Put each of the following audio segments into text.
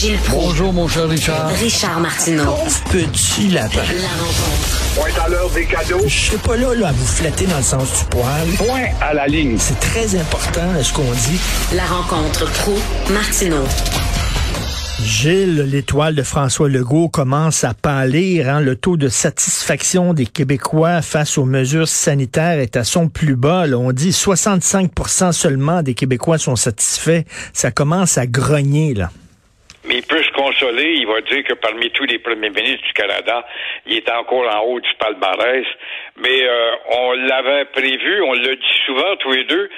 Gilles Bonjour, mon cher Richard. Richard Martineau. Petit lapin. La rencontre. Point à l'heure des cadeaux. Je suis pas là, là, à vous flatter dans le sens du poil. Point à la ligne. C'est très important, ce qu'on dit? La rencontre pro martineau Gilles, l'étoile de François Legault commence à pâlir. Hein? Le taux de satisfaction des Québécois face aux mesures sanitaires est à son plus bas. Là. On dit 65% seulement des Québécois sont satisfaits. Ça commence à grogner. là. Mais il peut se consoler. Il va dire que parmi tous les premiers ministres du Canada, il est encore en haut du palmarès. Mais euh, on l'avait prévu, on l'a dit souvent tous les deux.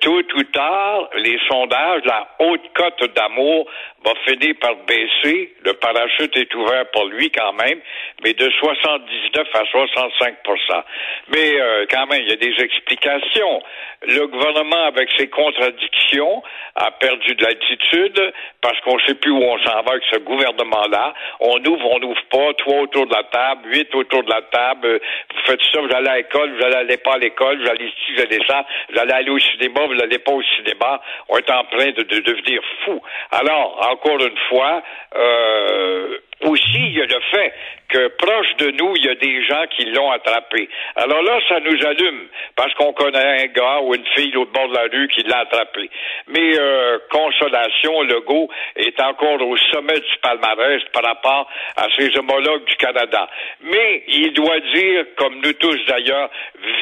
Tôt ou tard, les sondages, la haute cote d'amour va finir par baisser. Le parachute est ouvert pour lui quand même, mais de 79 à 65% Mais euh, quand même, il y a des explications. Le gouvernement, avec ses contradictions, a perdu de l'altitude parce qu'on ne sait plus où on s'en va avec ce gouvernement-là. On ouvre, on n'ouvre pas. Trois autour de la table, huit autour de la table. Vous faites ça, vous allez à l'école, vous allez pas à l'école, vous allez ici, vous allez ça, vous allez aller au cinéma, vous n'allez pas au cinéma. On est en train de, de devenir fou. Alors, encore une fois, euh, aussi, il y a le fait que proche de nous, il y a des gens qui l'ont attrapé. Alors là, ça nous allume parce qu'on connaît un gars ou une fille au bord de la rue qui l'a attrapé. Mais euh, consolation, Legault est encore au sommet du palmarès par rapport à ses homologues du Canada. Mais il doit dire, comme nous tous d'ailleurs,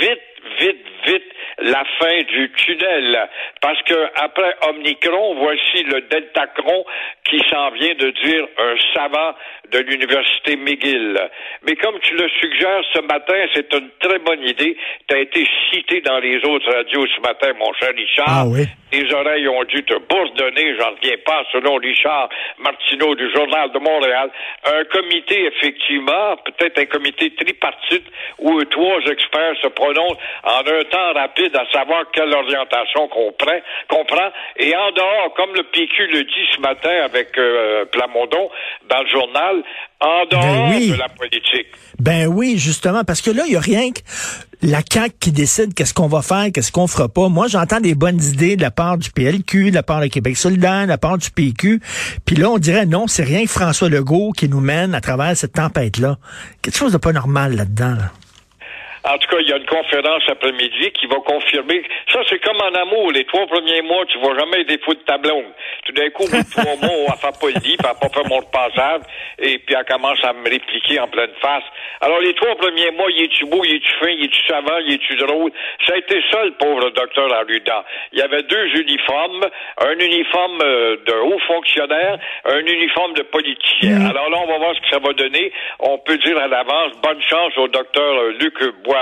vite vite, vite la fin du tunnel. Parce que après Omicron, voici le Deltacron qui s'en vient de dire un savant de l'université McGill. Mais comme tu le suggères ce matin, c'est une très bonne idée. Tu as été cité dans les autres radios ce matin, mon cher Richard. Ah oui. Les oreilles ont dû te bourdonner, j'en reviens pas, selon Richard Martineau du Journal de Montréal. Un comité, effectivement, peut-être un comité tripartite où trois experts se prononcent en un temps rapide à savoir quelle orientation qu'on prend, qu'on prend. Et en dehors, comme le PQ le dit ce matin avec euh, Plamondon dans le journal, en dehors Ben oui. de la politique. Ben oui, justement, parce que là, il n'y a rien que la CAQ qui décide qu'est-ce qu'on va faire, qu'est-ce qu'on fera pas. Moi, j'entends des bonnes idées de la part du PLQ, de la part de Québec solidaire, de la part du PQ. Puis là, on dirait non, c'est rien que François Legault qui nous mène à travers cette tempête-là. Quelque chose de pas normal là-dedans. là. En tout cas, il y a une conférence après-midi qui va confirmer. Ça, c'est comme en amour. Les trois premiers mois, tu vois jamais des fous de ta blonde. Tout d'un coup, de trois mois, elle fait pas le lit, puis elle pas fait mon repassage, et puis elle commence à me répliquer en pleine face. Alors, les trois premiers mois, il est-tu beau, il est-tu fin, il est-tu savant, il est-tu drôle? Ça a été ça, le pauvre docteur Arruda. Il y avait deux uniformes, un uniforme euh, de haut fonctionnaire, un uniforme de politicien. Alors là, on va voir ce que ça va donner. On peut dire à l'avance, bonne chance au docteur euh, Luc Bois,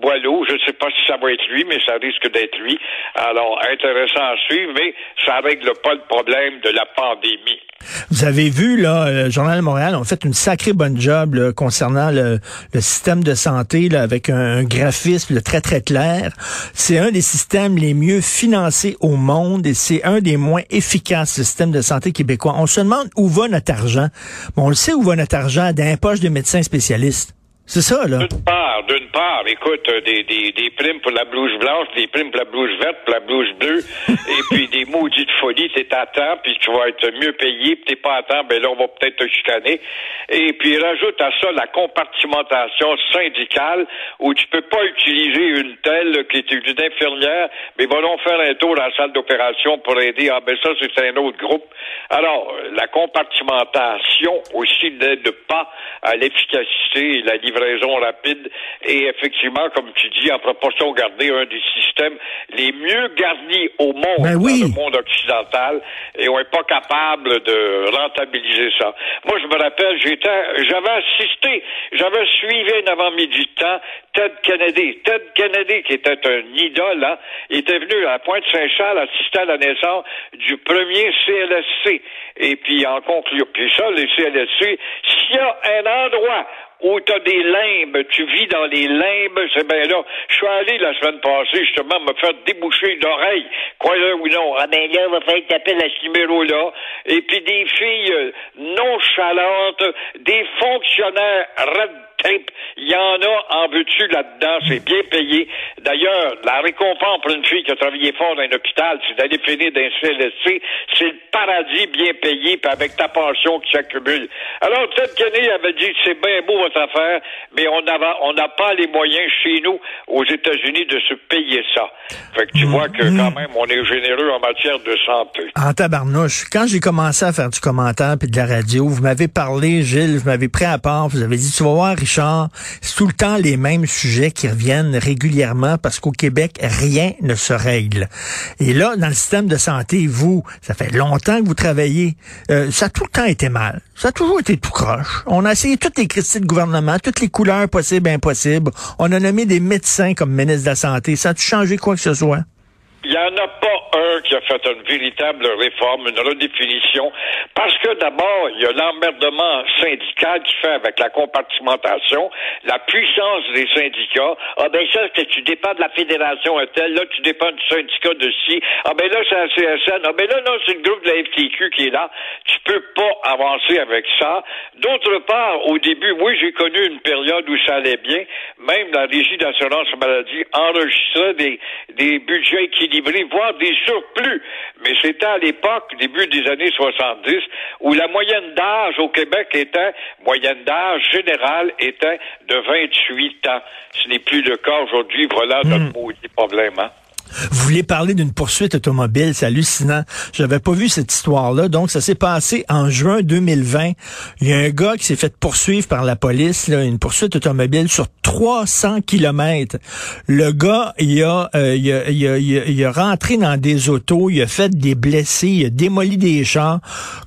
Boileau. Je ne sais pas si ça va être lui, mais ça risque d'être lui. Alors, intéressant à suivre, mais ça règle pas le problème de la pandémie. Vous avez vu, là, le Journal de Montréal ont fait une sacrée bonne job concernant le, système de santé avec un, graphisme très, très clair. C'est un des systèmes les mieux financés au monde et c'est un des moins efficaces, le système de santé québécois. On se demande où va notre argent. Bon, on le sait où va notre argent, dans les poches de médecins spécialistes. C'est ça, là. D'une part, d'une part, écoute, euh, des, des, des primes pour la blouse blanche, des primes pour la blouse verte, pour la blouse bleue, et puis des maudites folies, t'es à temps, puis tu vas être mieux payé, puis t'es pas à temps, ben là, on va peut-être te chicaner. Et puis rajoute à ça la compartimentation syndicale, où tu peux pas utiliser une telle qui est une infirmière, mais va donc faire un tour dans la salle d'opération pour aider. Ah ben ça, c'est un autre groupe. Alors, la compartimentation aussi n'aide pas à l'efficacité et la livraison livraison rapide et effectivement, comme tu dis, en proportion gardée, un des systèmes les mieux garnis au monde, Ben oui. dans le monde occidental, et on n'est pas capable de rentabiliser ça. Moi, je me rappelle, j'étais, j'avais assisté, j'avais suivi un avant-midi de temps Ted Kennedy. Ted Kennedy, qui était un idole, hein, était venu à Pointe-Saint-Charles assister à la naissance du premier CLSC. Et puis, en conclusion, puis ça, les CLSC, s'il y a un endroit où tu as des limbes, tu vis dans les limbes, c'est bien là. Je suis allé la semaine passée, justement, me faire déboucher une oreille. Croyez-le ou non. Ah ben là, il va falloir taper à ce numéro-là. Et puis des filles euh, nonchalantes, des fonctionnaires red Il y en a en veux-tu là-dedans, c'est bien payé. D'ailleurs, la récompense pour une fille qui a travaillé fort dans un hôpital, c'est d'aller finir d'un CLSC, c'est le paradis bien payé, puis avec ta pension qui s'accumule. Alors, Ted Kennedy avait dit, c'est bien beau votre affaire, mais on n'a on n'a pas les moyens chez nous, aux États-Unis, de se payer ça. Fait que tu vois que quand même, on est généreux en matière de santé. En tabarnouche, quand j'ai commencé à faire du commentaire puis de la radio, vous m'avez parlé, Gilles, vous m'avez pris à part, vous avez dit, tu vas voir, Richard, c'est tout le temps les mêmes sujets qui reviennent régulièrement parce qu'au Québec, rien ne se règle. Et là, dans le système de santé, vous, ça fait longtemps que vous travaillez, euh, ça a tout le temps été mal. Ça a toujours été tout croche. On a essayé toutes les critiques de gouvernement, toutes les couleurs possibles et impossibles. On a nommé des médecins comme ministre de la Santé. Ça a-tu changé quoi que ce soit? Il n'y en a pas qui fait une véritable réforme, une redéfinition, parce que d'abord, il y a l'emmerdement syndical qui fait avec la compartimentation, la puissance des syndicats. Ah ben ça, que tu dépends de la fédération un tel, là, tu dépends du syndicat de ci. Ah ben là, c'est la CSN. Ah ben là, non, c'est le groupe de la FTQ qui est là. Tu peux pas avancer avec ça. D'autre part, au début, oui, j'ai connu une période où ça allait bien. Même la Régie d'assurance maladie enregistrait des, des budgets équilibrés, voire des surplus. Mais c'était à l'époque, début des années 70, où la moyenne d'âge au Québec était, moyenne d'âge générale était de 28 ans. Ce n'est plus le cas aujourd'hui. Voilà notre maudit problème. Hein? Vous voulez parler d'une poursuite automobile, c'est hallucinant. J'avais pas vu cette histoire-là. Donc, ça s'est passé en juin 2020. Il y a un gars qui s'est fait poursuivre par la police, là, une poursuite automobile sur 300 kilomètres. Le gars, il a, euh, il, a, il, a, il, a, rentré dans des autos, il a fait des blessés, il a démoli des chars.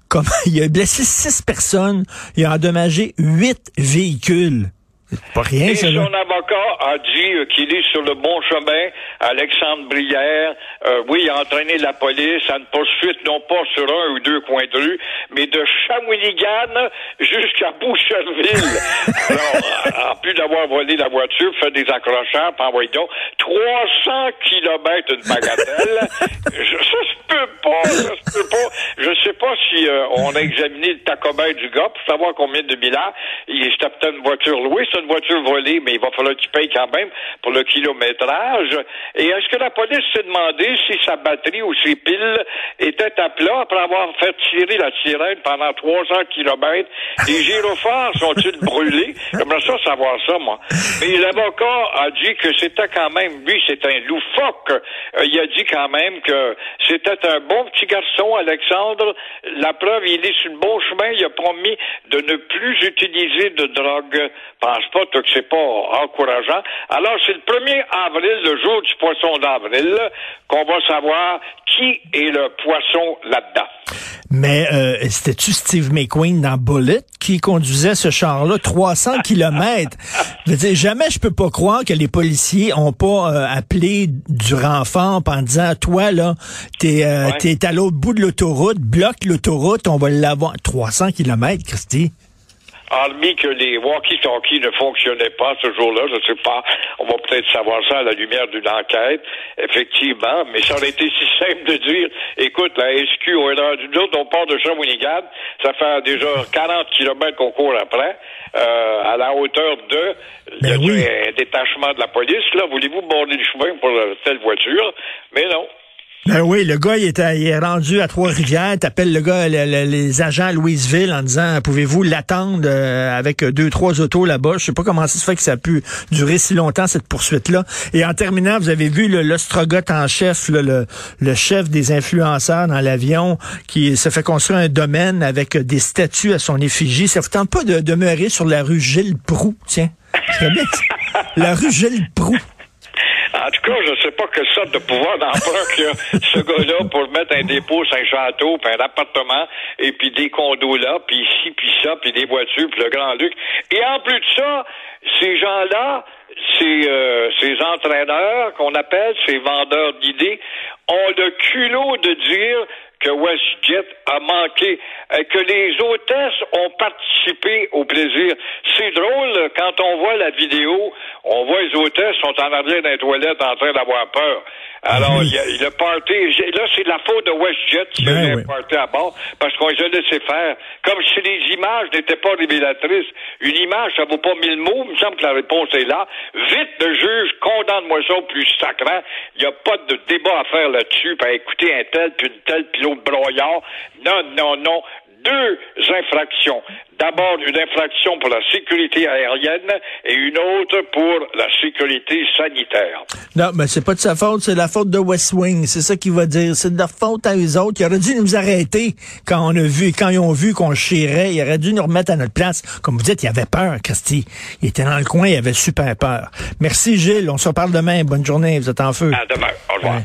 Comme, il a blessé six personnes, il a endommagé huit véhicules. C'est pas rien, Et son avocat a dit euh, qu'il est sur le bon chemin. Alexandre Brière, euh, oui, il a entraîné la police à une poursuite, non pas sur un ou deux coins de rue, mais de Shawinigan jusqu'à Boucherville. Alors, en plus d'avoir volé la voiture, fait des accrochages, puis envoyé donc 300 kilomètres une bagatelle. Je, ça se peut pas, ça se peut pas. Je sais pas si euh, on a examiné le tacomètre du gars pour savoir combien de milliards. Il c'était peut-être une voiture louée, c'est une voiture volée, mais il va falloir qu'il paye quand même pour le kilométrage. Et est-ce que la police s'est demandé si sa batterie ou ses piles étaient à plat après avoir fait tirer la sirène pendant 300 kilomètres? Les gyrophares sont-ils brûlés? J'aimerais ça savoir ça, moi. Mais l'avocat a dit que c'était quand même, lui, c'est un loufoque. Euh, il a dit quand même que c'était un bon petit garçon, Alexandre. La preuve, il est sur le bon chemin. Il a promis de ne plus utiliser de drogue. Pense pas, que c'est pas encourageant. Alors, c'est le 1er avril, le jour du poisson d'avril, qu'on va savoir qui est le poisson là-dedans. Mais euh, c'était-tu Steve McQueen dans Bullet qui conduisait ce char-là 300 kilomètres? Je veux dire, jamais je peux pas croire que les policiers ont pas euh, appelé du renfort en disant, toi, là, t'es euh, Ouais. à l'autre bout de l'autoroute, bloque l'autoroute, on va l'avoir. 300 kilomètres, Christy? Hormis que les walkie-talkies ne fonctionnaient pas ce jour-là, je sais pas, on va peut-être savoir ça à la lumière d'une enquête, effectivement, mais ça aurait été si simple de dire, écoute, la SQ, on est rendu, nous autres, on part de Shawinigan, ça fait déjà 40 kilomètres qu'on court après, euh, à la hauteur de, il y a Ben oui. un détachement de la police, là, voulez-vous border le chemin pour telle voiture? Mais non. Ben oui, le gars, il est, à- il est rendu à Trois-Rivières. T'appelles le gars, le- le- les agents à Louisville en disant, pouvez-vous l'attendre euh, avec deux, trois autos là-bas? Je sais pas comment ça se fait que ça a pu durer si longtemps, cette poursuite-là. Et en terminant, vous avez vu le- l'ostrogoth en chef, là, le, le chef des influenceurs dans l'avion, qui se fait construire un domaine avec des statues à son effigie. Ça vous tente pas de demeurer sur la rue Gilles Proux, tiens? La rue Gilles Proux. En tout cas, je ne sais pas quelle sorte de pouvoir d'emprunt qu'il a ce gars-là pour mettre un dépôt un château, puis un appartement, et puis des condos là, puis ici, puis ça, puis des voitures, puis le Grand-Luc. Et en plus de ça, ces gens-là, ces, euh, ces entraîneurs qu'on appelle, ces vendeurs d'idées, ont le culot de dire que WestJet a manqué, euh, que les hôtesses ont participé au plaisir. C'est drôle, quand on voit la vidéo, on voit les hôtesses sont en arrière d'un toilette en train d'avoir peur. Alors, il y a le party, là, c'est la faute de WestJet qui Ben a oui. party à bord, parce qu'on les a laissé faire. Comme si les images n'étaient pas révélatrices. Une image, ça vaut pas mille mots, il me semble que la réponse est là. Vite, le juge, condamne-moi ça au plus sacrant. Il n'y a pas de débat à faire là-dessus, puis à écouter un tel, puis une telle, puis l'autre broyard. Non, non, non. Deux infractions. D'abord, une infraction pour la sécurité aérienne et une autre pour la sécurité sanitaire. Non, mais c'est pas de sa faute, c'est la faute de West Wing. C'est ça qu'il va dire. C'est de leur faute à eux autres. Ils auraient dû nous arrêter quand on a vu, quand ils ont vu qu'on chirait. Ils auraient dû nous remettre à notre place. Comme vous dites, il avait peur, Christy. Il était dans le coin, il avait super peur. Merci, Gilles. On se reparle demain. Bonne journée. Vous êtes en feu. À demain. Au revoir. Ouais.